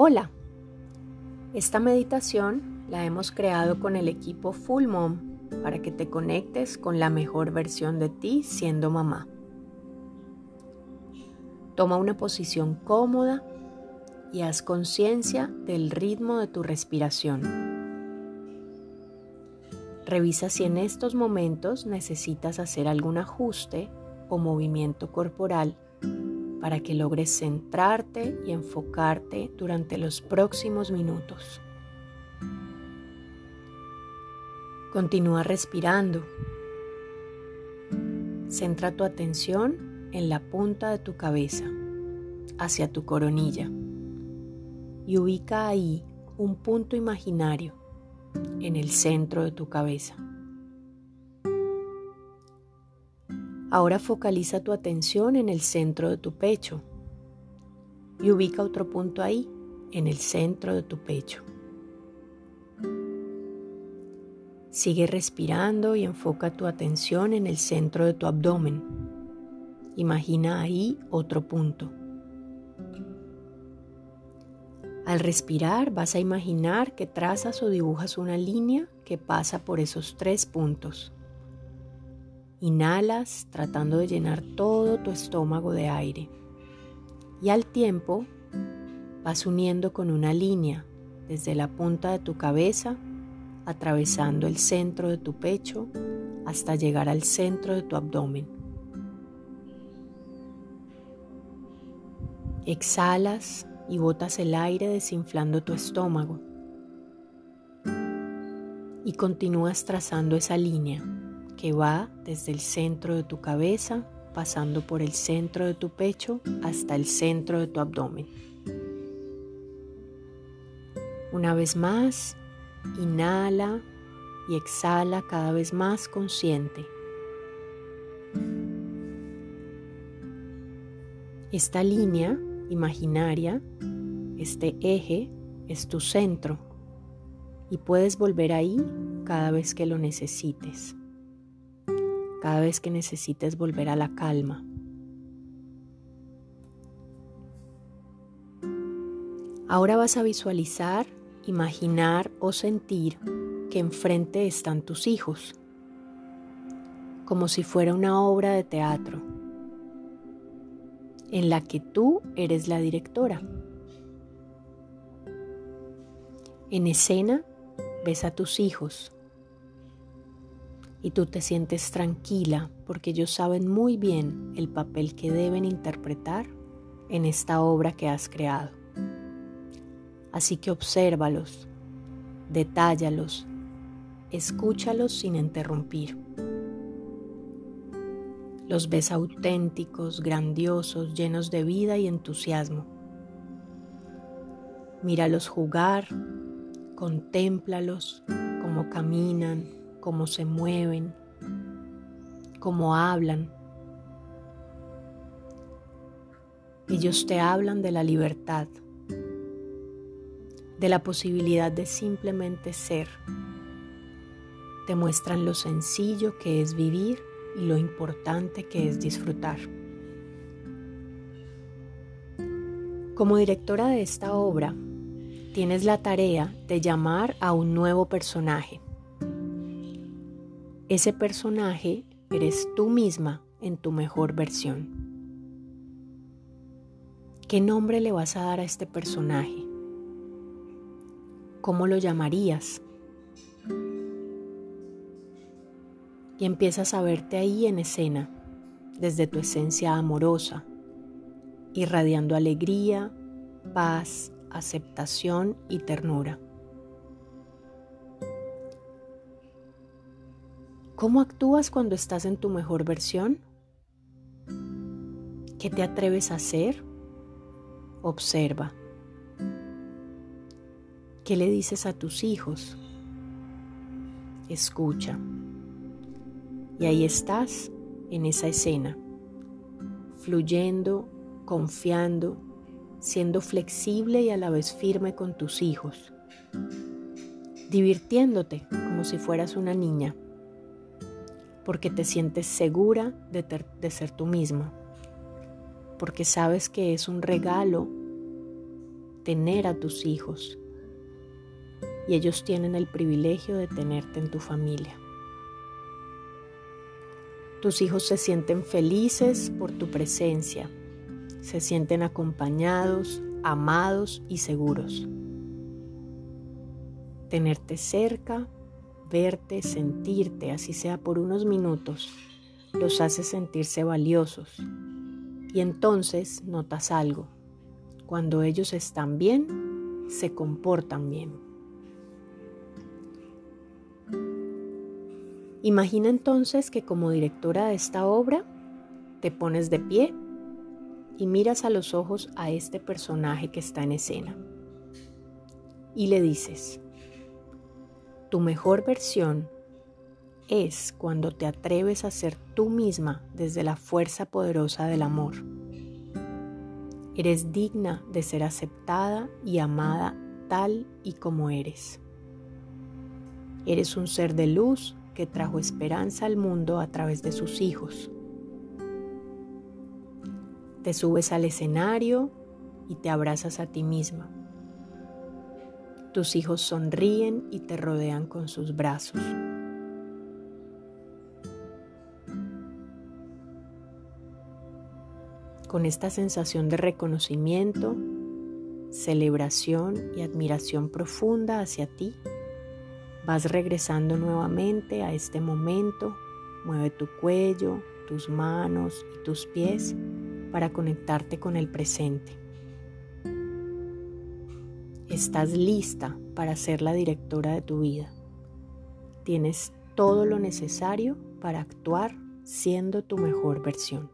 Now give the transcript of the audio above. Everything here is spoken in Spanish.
Hola, esta meditación la hemos creado con el equipo Full Mom para que te conectes con la mejor versión de ti siendo mamá. Toma una posición cómoda y haz conciencia del ritmo de tu respiración. Revisa si en estos momentos necesitas hacer algún ajuste o movimiento corporal para que logres centrarte y enfocarte durante los próximos minutos. Continúa respirando. Centra tu atención en la punta de tu cabeza, hacia tu coronilla, y ubica ahí un punto imaginario en el centro de tu cabeza. Ahora focaliza tu atención en el centro de tu pecho y ubica otro punto ahí, en el centro de tu pecho. Sigue respirando y enfoca tu atención en el centro de tu abdomen. Imagina ahí otro punto. Al respirar vas a imaginar que trazas o dibujas una línea que pasa por esos tres puntos. Inhalas tratando de llenar todo tu estómago de aire. Y al tiempo vas uniendo con una línea desde la punta de tu cabeza, atravesando el centro de tu pecho hasta llegar al centro de tu abdomen. Exhalas y botas el aire desinflando tu estómago. Y continúas trazando esa línea que va desde el centro de tu cabeza, pasando por el centro de tu pecho hasta el centro de tu abdomen. Una vez más, inhala y exhala cada vez más consciente. Esta línea imaginaria, este eje, es tu centro y puedes volver ahí cada vez que lo necesites cada vez que necesites volver a la calma. Ahora vas a visualizar, imaginar o sentir que enfrente están tus hijos, como si fuera una obra de teatro en la que tú eres la directora. En escena ves a tus hijos y tú te sientes tranquila porque ellos saben muy bien el papel que deben interpretar en esta obra que has creado. Así que obsérvalos, detállalos, escúchalos sin interrumpir. Los ves auténticos, grandiosos, llenos de vida y entusiasmo. Míralos jugar, contémplalos, cómo caminan, cómo se mueven, cómo hablan. Ellos te hablan de la libertad, de la posibilidad de simplemente ser. Te muestran lo sencillo que es vivir y lo importante que es disfrutar. Como directora de esta obra, tienes la tarea de llamar a un nuevo personaje ese personaje eres tú misma en tu mejor versión. ¿Qué nombre le vas a dar a este personaje? ¿Cómo lo llamarías? Y empiezas a verte ahí en escena, desde tu esencia amorosa, irradiando alegría, paz, aceptación y ternura. ¿Cómo actúas cuando estás en tu mejor versión? ¿Qué te atreves a hacer? Observa. ¿Qué le dices a tus hijos? Escucha. Y ahí estás en esa escena, fluyendo, confiando, siendo flexible y a la vez firme con tus hijos, divirtiéndote como si fueras una niña porque te sientes segura de, ser tú misma, porque sabes que es un regalo tener a tus hijos y ellos tienen el privilegio de tenerte en tu familia. Tus hijos se sienten felices por tu presencia, se sienten acompañados, amados y seguros. Tenerte cerca, verte, sentirte, así sea por unos minutos, los hace sentirse valiosos. Y entonces notas algo. Cuando ellos están bien, se comportan bien. Imagina entonces que como directora de esta obra te pones de pie y miras a los ojos a este personaje que está en escena. Y le dices, tu mejor versión es cuando te atreves a ser tú misma desde la fuerza poderosa del amor. Eres digna de ser aceptada y amada tal y como eres. Eres un ser de luz que trajo esperanza al mundo a través de sus hijos. Te subes al escenario y te abrazas a ti misma. Tus hijos sonríen y te rodean con sus brazos. Con esta sensación de reconocimiento, celebración y admiración profunda hacia ti, Vas regresando nuevamente a este momento. Mueve tu cuello, tus manos y tus pies para conectarte con el presente. Estás lista para ser la directora de tu vida. Tienes todo lo necesario para actuar siendo tu mejor versión.